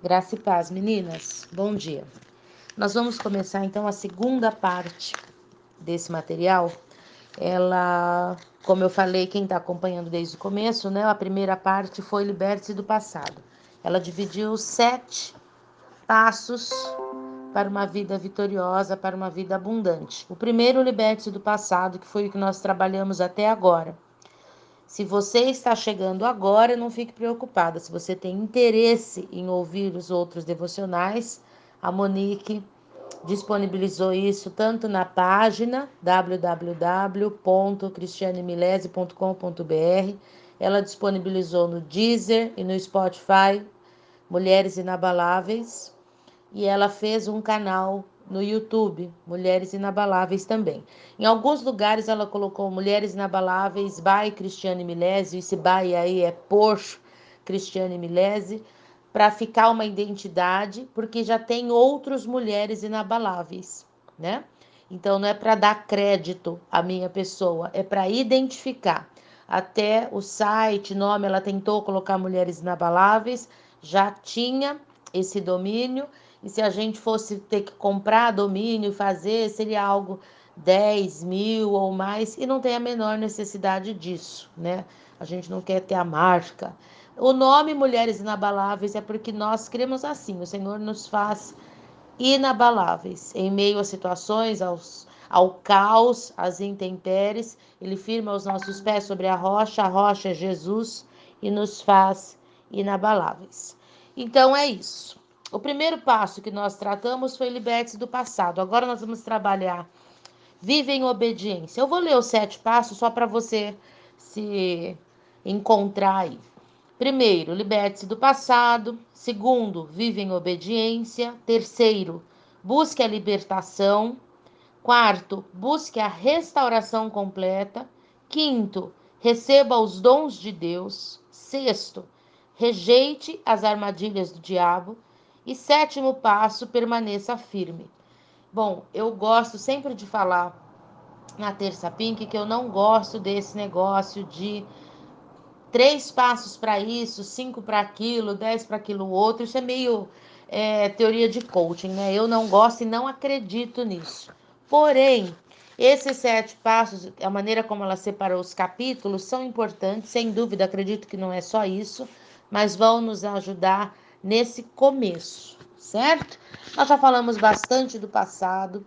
Graça e paz, meninas. Bom dia. Nós vamos começar então a segunda parte desse material. Ela, como eu falei, quem está acompanhando desde o começo, né? A primeira parte foi Liberte-se do passado. Ela dividiu sete passos para uma vida vitoriosa, para uma vida abundante. O primeiro, liberte-se do passado, que foi o que nós trabalhamos até agora. Se você está chegando agora, não fique preocupada. Se você tem interesse em ouvir os outros devocionais, a Monique disponibilizou isso tanto na página www.cristianemilese.com.br, ela disponibilizou no Deezer e no Spotify Mulheres Inabaláveis, e ela fez um canal no YouTube, Mulheres Inabaláveis também. Em alguns lugares ela colocou Mulheres Inabaláveis by Cristiane Milese, esse by aí é por Cristiane Milese, para ficar uma identidade, porque já tem outros Mulheres Inabaláveis, né? Então não é para dar crédito à minha pessoa, é para identificar. Até o site, nome, ela tentou colocar Mulheres Inabaláveis, já tinha esse domínio e se a gente fosse ter que comprar domínio e fazer, seria algo 10 mil ou mais, e não tem a menor necessidade disso, né? A gente não quer ter a marca. O nome Mulheres Inabaláveis é porque nós cremos assim, o Senhor nos faz inabaláveis em meio às situações, aos, ao caos, às intempéries. Ele firma os nossos pés sobre a rocha, a rocha é Jesus e nos faz inabaláveis. Então é isso. O primeiro passo que nós tratamos foi liberte-se do passado. Agora nós vamos trabalhar vive em obediência. Eu vou ler os sete passos só para você se encontrar aí. Primeiro, liberte-se do passado. Segundo, vive em obediência. Terceiro, busque a libertação. Quarto, busque a restauração completa. Quinto, receba os dons de Deus. Sexto, rejeite as armadilhas do diabo. E sétimo passo, permaneça firme. Bom, eu gosto sempre de falar na terça pink que eu não gosto desse negócio de três passos para isso, cinco para aquilo, dez para aquilo outro. Isso é meio é, teoria de coaching, né? Eu não gosto e não acredito nisso. Porém, esses sete passos, a maneira como ela separou os capítulos, são importantes, sem dúvida, acredito que não é só isso, mas vão nos ajudar nesse começo, certo? Nós já falamos bastante do passado.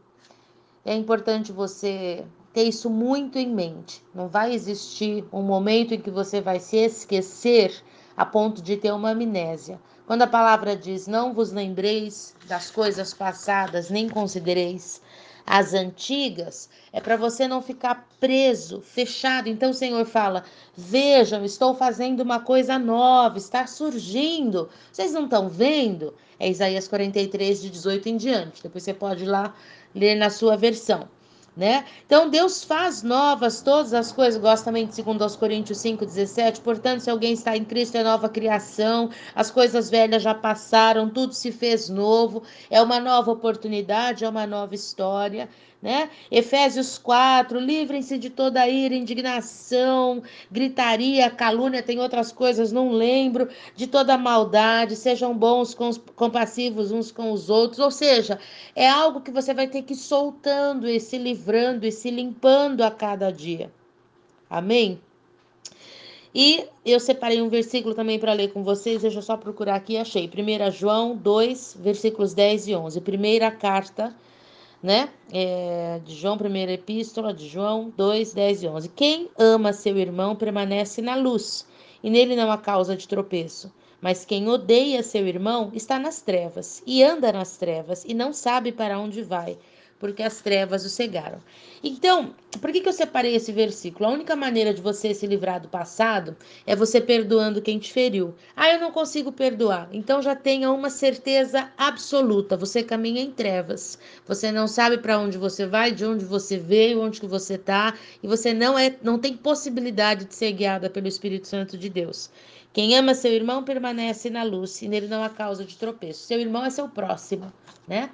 É importante você ter isso muito em mente. Não vai existir um momento em que você vai se esquecer a ponto de ter uma amnésia. Quando a palavra diz: Não vos lembreis das coisas passadas, nem considereis as antigas, é para você não ficar preso, fechado. Então o Senhor fala: Vejam, estou fazendo uma coisa nova, está surgindo. Vocês não estão vendo? É Isaías 43, de 18 em diante. Depois você pode ir lá ler na sua versão né? Então Deus faz novas todas as coisas, gosta também de 2 Coríntios 5:17. Portanto, se alguém está em Cristo é nova criação, as coisas velhas já passaram, tudo se fez novo, é uma nova oportunidade, é uma nova história né? Efésios 4, livrem-se de toda ira, indignação, gritaria, calúnia, tem outras coisas, não lembro, de toda maldade, sejam bons, compassivos uns com os outros, ou seja, é algo que você vai ter que ir soltando e se livrando e se limpando a cada dia. Amém? E eu separei um versículo também para ler com vocês, deixa eu só procurar aqui, achei. 1 João 2, versículos 10 e 11. Primeira carta né? É, de João, primeira epístola de João 2, 10 e 11. Quem ama seu irmão permanece na luz, e nele não há causa de tropeço. Mas quem odeia seu irmão está nas trevas, e anda nas trevas, e não sabe para onde vai, porque as trevas o cegaram. Então, por que, que eu separei esse versículo? A única maneira de você se livrar do passado é você perdoando quem te feriu. Ah, eu não consigo perdoar. Então já tenha uma certeza absoluta. Você caminha em trevas. Você não sabe para onde você vai, de onde você veio, onde que você está, e você não é, não tem possibilidade de ser guiada pelo Espírito Santo de Deus. Quem ama seu irmão permanece na luz e nele não há causa de tropeço. Seu irmão é seu próximo, né?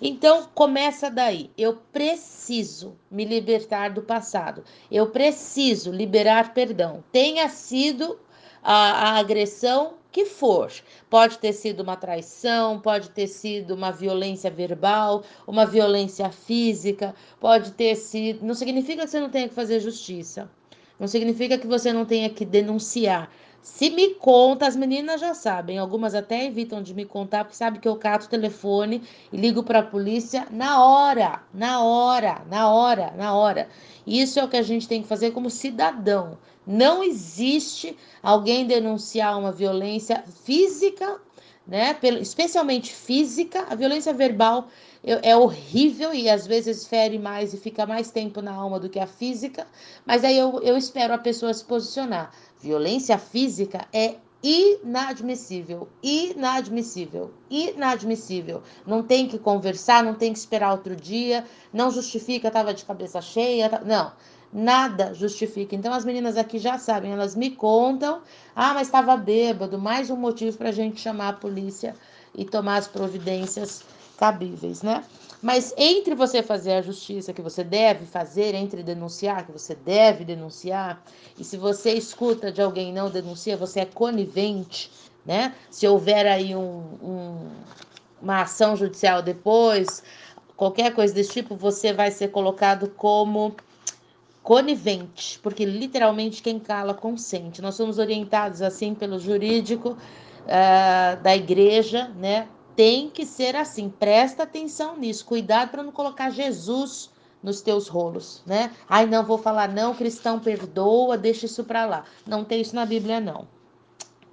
Então começa daí. Eu preciso me libertar do passado. Eu preciso liberar perdão. Tenha sido a, a agressão que for. Pode ter sido uma traição, pode ter sido uma violência verbal, uma violência física, pode ter sido. Não significa que você não tenha que fazer justiça. Não significa que você não tenha que denunciar. Se me conta, as meninas já sabem, algumas até evitam de me contar, porque sabe que eu cato o telefone e ligo para a polícia na hora, na hora, na hora, na hora. Isso é o que a gente tem que fazer como cidadão. Não existe alguém denunciar uma violência física, né? Especialmente física, a violência verbal é horrível e às vezes fere mais e fica mais tempo na alma do que a física, mas aí eu, eu espero a pessoa se posicionar. Violência física é inadmissível, inadmissível, inadmissível. Não tem que conversar, não tem que esperar outro dia, não justifica, estava de cabeça cheia, não. Nada justifica. Então as meninas aqui já sabem, elas me contam, ah, mas estava bêbado, mais um motivo para a gente chamar a polícia e tomar as providências cabíveis, né? Mas entre você fazer a justiça que você deve fazer, entre denunciar que você deve denunciar, e se você escuta de alguém não denuncia, você é conivente, né? Se houver aí um, um, uma ação judicial depois, qualquer coisa desse tipo, você vai ser colocado como conivente, porque literalmente quem cala consente. Nós somos orientados assim pelo jurídico uh, da igreja, né? tem que ser assim. Presta atenção nisso. Cuidado para não colocar Jesus nos teus rolos, né? Ai, não vou falar não, cristão perdoa, deixa isso para lá. Não tem isso na Bíblia não.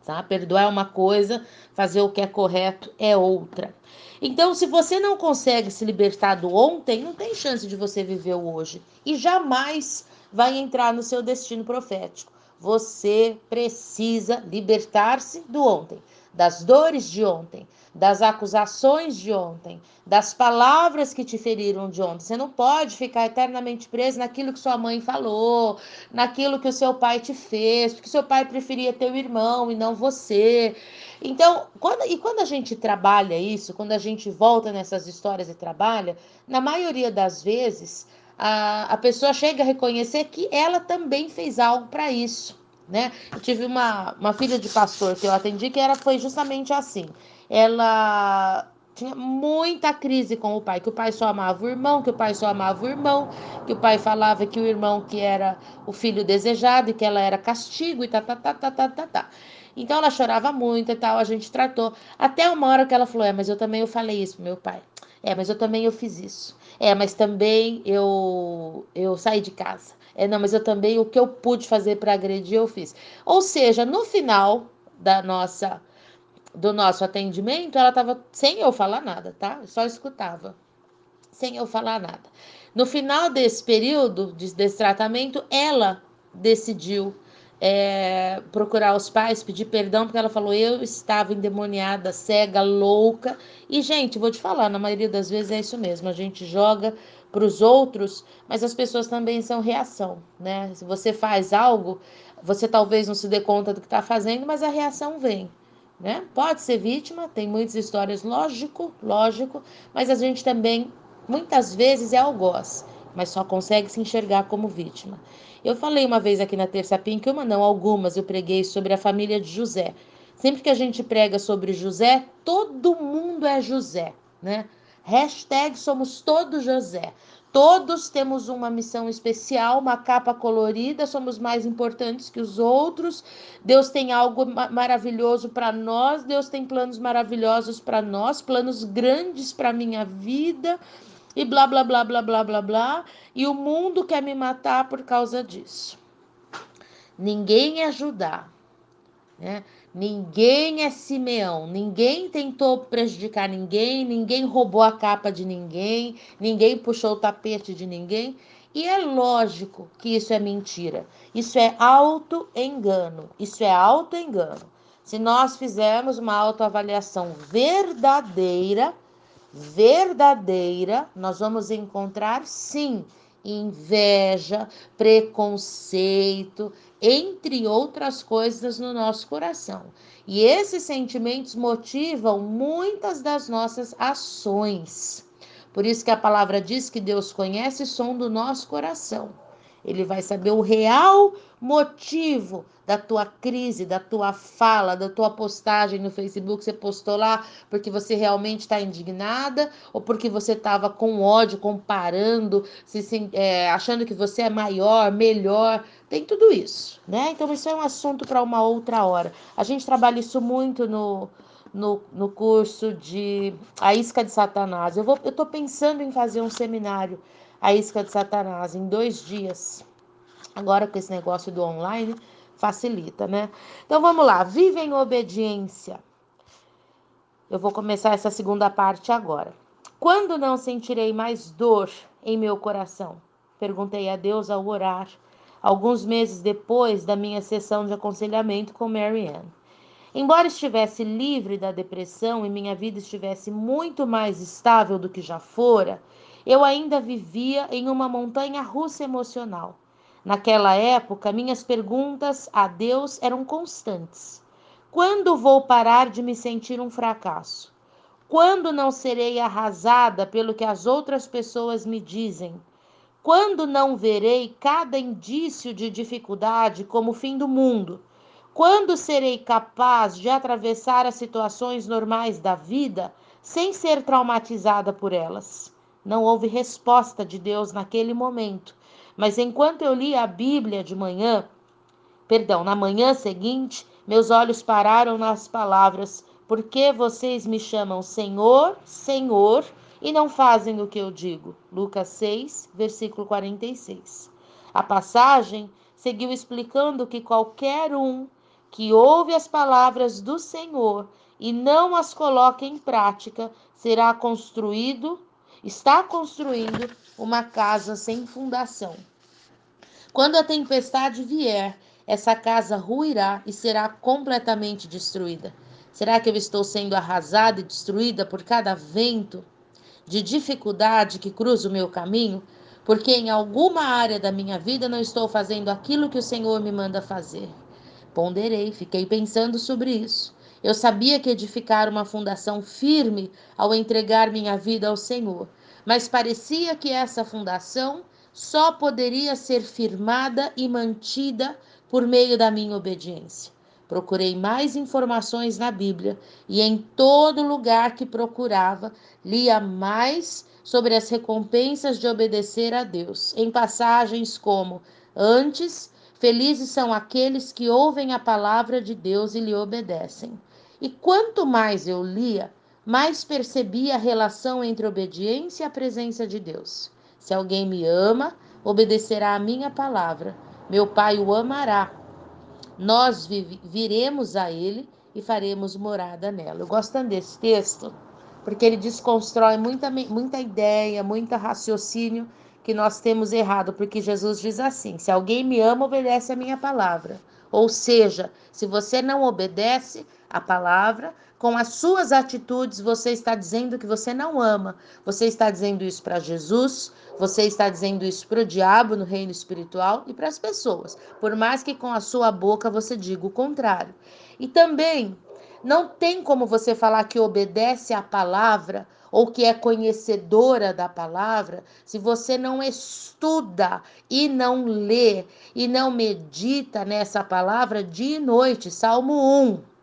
Tá? Perdoar é uma coisa, fazer o que é correto é outra. Então, se você não consegue se libertar do ontem, não tem chance de você viver o hoje e jamais vai entrar no seu destino profético. Você precisa libertar-se do ontem, das dores de ontem, das acusações de ontem, das palavras que te feriram de ontem. Você não pode ficar eternamente preso naquilo que sua mãe falou, naquilo que o seu pai te fez, porque seu pai preferia teu irmão e não você. Então, quando, e quando a gente trabalha isso, quando a gente volta nessas histórias e trabalha, na maioria das vezes, a, a pessoa chega a reconhecer que ela também fez algo para isso. Né? Eu tive uma, uma filha de pastor que eu atendi que era, foi justamente assim ela tinha muita crise com o pai, que o pai só amava o irmão, que o pai só amava o irmão, que o pai falava que o irmão que era o filho desejado e que ela era castigo e tá, tá, tá, tá, tá, tá, tá. Então ela chorava muito e tal, a gente tratou. Até uma hora que ela falou: É, mas eu também eu falei isso pro meu pai. É, mas eu também eu fiz isso. É, mas também eu eu saí de casa. É, não, mas eu também o que eu pude fazer para agredir eu fiz. Ou seja, no final da nossa do nosso atendimento, ela estava sem eu falar nada, tá? Só escutava, sem eu falar nada. No final desse período, desse tratamento, ela decidiu é, procurar os pais, pedir perdão, porque ela falou: eu estava endemoniada, cega, louca. E, gente, vou te falar, na maioria das vezes é isso mesmo, a gente joga para os outros, mas as pessoas também são reação, né? Se você faz algo, você talvez não se dê conta do que está fazendo, mas a reação vem né? Pode ser vítima, tem muitas histórias, lógico, lógico, mas a gente também muitas vezes é algoz, mas só consegue se enxergar como vítima. Eu falei uma vez aqui na Terça Pink, uma não, algumas, eu preguei sobre a família de José. Sempre que a gente prega sobre José, todo mundo é José, né? Hashtag somos todos José. Todos temos uma missão especial, uma capa colorida, somos mais importantes que os outros. Deus tem algo maravilhoso para nós, Deus tem planos maravilhosos para nós, planos grandes para minha vida e blá blá blá blá blá blá blá. E o mundo quer me matar por causa disso. Ninguém Judá, né? Ninguém é Simeão, ninguém tentou prejudicar ninguém, ninguém roubou a capa de ninguém, ninguém puxou o tapete de ninguém. E é lógico que isso é mentira. Isso é auto-engano. Isso é auto-engano. Se nós fizermos uma autoavaliação verdadeira, verdadeira, nós vamos encontrar sim inveja, preconceito, entre outras coisas no nosso coração. E esses sentimentos motivam muitas das nossas ações. Por isso que a palavra diz que Deus conhece o som do nosso coração. Ele vai saber o real motivo da tua crise, da tua fala, da tua postagem no Facebook, você postou lá porque você realmente está indignada ou porque você estava com ódio, comparando, se, é, achando que você é maior, melhor, tem tudo isso, né? Então isso é um assunto para uma outra hora. A gente trabalha isso muito no, no, no curso de A Isca de Satanás. Eu, tô pensando em fazer um seminário A Isca de Satanás em dois dias. Agora com esse negócio do online, facilita, né? Então vamos lá, vive em obediência. Eu vou começar essa segunda parte agora. Quando não sentirei mais dor em meu coração? Perguntei a Deus ao orar, alguns meses depois da minha sessão de aconselhamento com Mary Ann. Embora estivesse livre da depressão e minha vida estivesse muito mais estável do que já fora, eu ainda vivia em uma montanha russa emocional. Naquela época, minhas perguntas a Deus eram constantes. Quando vou parar de me sentir um fracasso? Quando não serei arrasada pelo que as outras pessoas me dizem? Quando não verei cada indício de dificuldade como fim do mundo? Quando serei capaz de atravessar as situações normais da vida sem ser traumatizada por elas? Não houve resposta de Deus naquele momento, mas enquanto eu li a Bíblia de manhã, perdão, na manhã seguinte, meus olhos pararam nas palavras: Por que vocês me chamam Senhor, Senhor, e não fazem o que eu digo? Lucas 6, versículo 46. A passagem seguiu explicando que qualquer um que ouve as palavras do Senhor e não as coloca em prática será construído está construindo uma casa sem fundação. Quando a tempestade vier, essa casa ruirá e será completamente destruída. Será que eu estou sendo arrasada e destruída por cada vento de dificuldade que cruza o meu caminho? Porque em alguma área da minha vida não estou fazendo aquilo que o Senhor me manda fazer. Ponderei, fiquei pensando sobre isso. Eu sabia que edificar uma fundação firme ao entregar minha vida ao Senhor, mas parecia que essa fundação só poderia ser firmada e mantida por meio da minha obediência. Procurei mais informações na Bíblia e em todo lugar que procurava, lia mais sobre as recompensas de obedecer a Deus, em passagens como: Antes Felizes são aqueles que ouvem a palavra de Deus e lhe obedecem. E quanto mais eu lia, mais percebia a relação entre obediência e a presença de Deus. Se alguém me ama, obedecerá a minha palavra. Meu Pai o amará. Nós viremos a ele e faremos morada nela. Eu gosto tanto desse texto, porque ele desconstrói muita, muita ideia, muito raciocínio que nós temos errado, porque Jesus diz assim: se alguém me ama, obedece a minha palavra. Ou seja, se você não obedece a palavra, com as suas atitudes você está dizendo que você não ama. Você está dizendo isso para Jesus, você está dizendo isso para o diabo no reino espiritual e para as pessoas, por mais que com a sua boca você diga o contrário. E também não tem como você falar que obedece à palavra ou que é conhecedora da palavra, se você não estuda e não lê e não medita nessa palavra dia e noite, Salmo 1.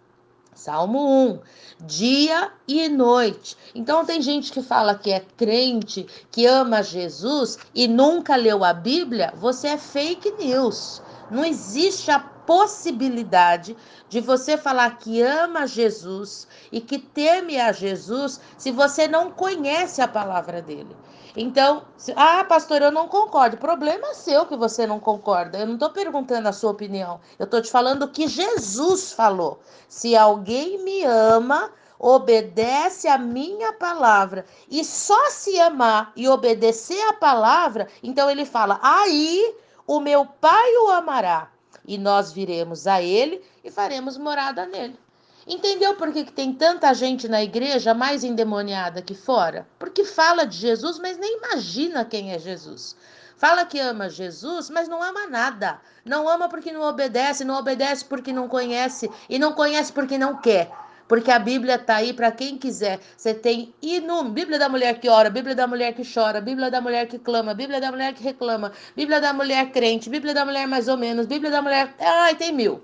Salmo 1, dia e noite. Então tem gente que fala que é crente, que ama Jesus e nunca leu a Bíblia, você é fake news. Não existe a possibilidade de você falar que ama Jesus e que teme a Jesus se você não conhece a palavra dele. Então, se, ah, pastor, eu não concordo. Problema seu que você não concorda. Eu não estou perguntando a sua opinião. Eu estou te falando o que Jesus falou. Se alguém me ama, obedece a minha palavra e só se amar e obedecer a palavra, então ele fala: aí o meu pai o amará e nós viremos a ele e faremos morada nele. Entendeu por que, que tem tanta gente na igreja mais endemoniada que fora? Porque fala de Jesus, mas nem imagina quem é Jesus. Fala que ama Jesus, mas não ama nada. Não ama porque não obedece, não obedece porque não conhece e não conhece porque não quer. Porque a Bíblia está aí para quem quiser. Você tem inúmero. Bíblia da mulher que ora, Bíblia da mulher que chora, Bíblia da mulher que clama, Bíblia da mulher que reclama, Bíblia da mulher crente, Bíblia da mulher mais ou menos, Bíblia da mulher. Ai, tem mil.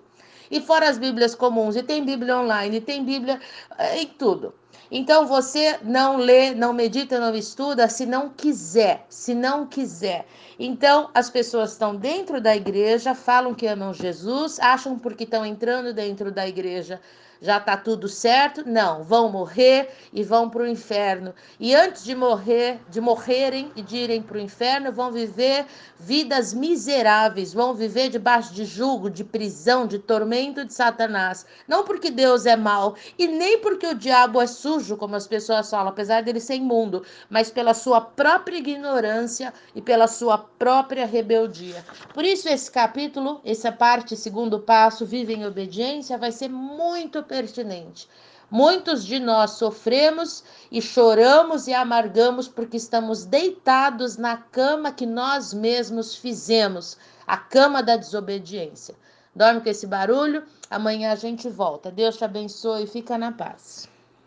E fora as Bíblias comuns, e tem Bíblia online, e tem Bíblia eh, em tudo. Então você não lê, não medita, não estuda se não quiser, se não quiser. Então as pessoas estão dentro da igreja, falam que amam Jesus, acham porque estão entrando dentro da igreja já está tudo certo? Não, vão morrer e vão para o inferno. E antes de morrer, de morrerem e de irem para o inferno, vão viver vidas miseráveis, vão viver debaixo de julgo, de prisão, de tormento de Satanás. Não porque Deus é mau e nem porque o diabo é sujo, como as pessoas falam, apesar dele ser imundo, mas pela sua própria ignorância e pela sua própria rebeldia. Por isso esse capítulo, essa parte, segundo passo, vive em obediência, vai ser muito pertinente. Muitos de nós sofremos e choramos e amargamos porque estamos deitados na cama que nós mesmos fizemos, a cama da desobediência. Dorme com esse barulho, amanhã a gente volta. Deus te abençoe e fica na paz.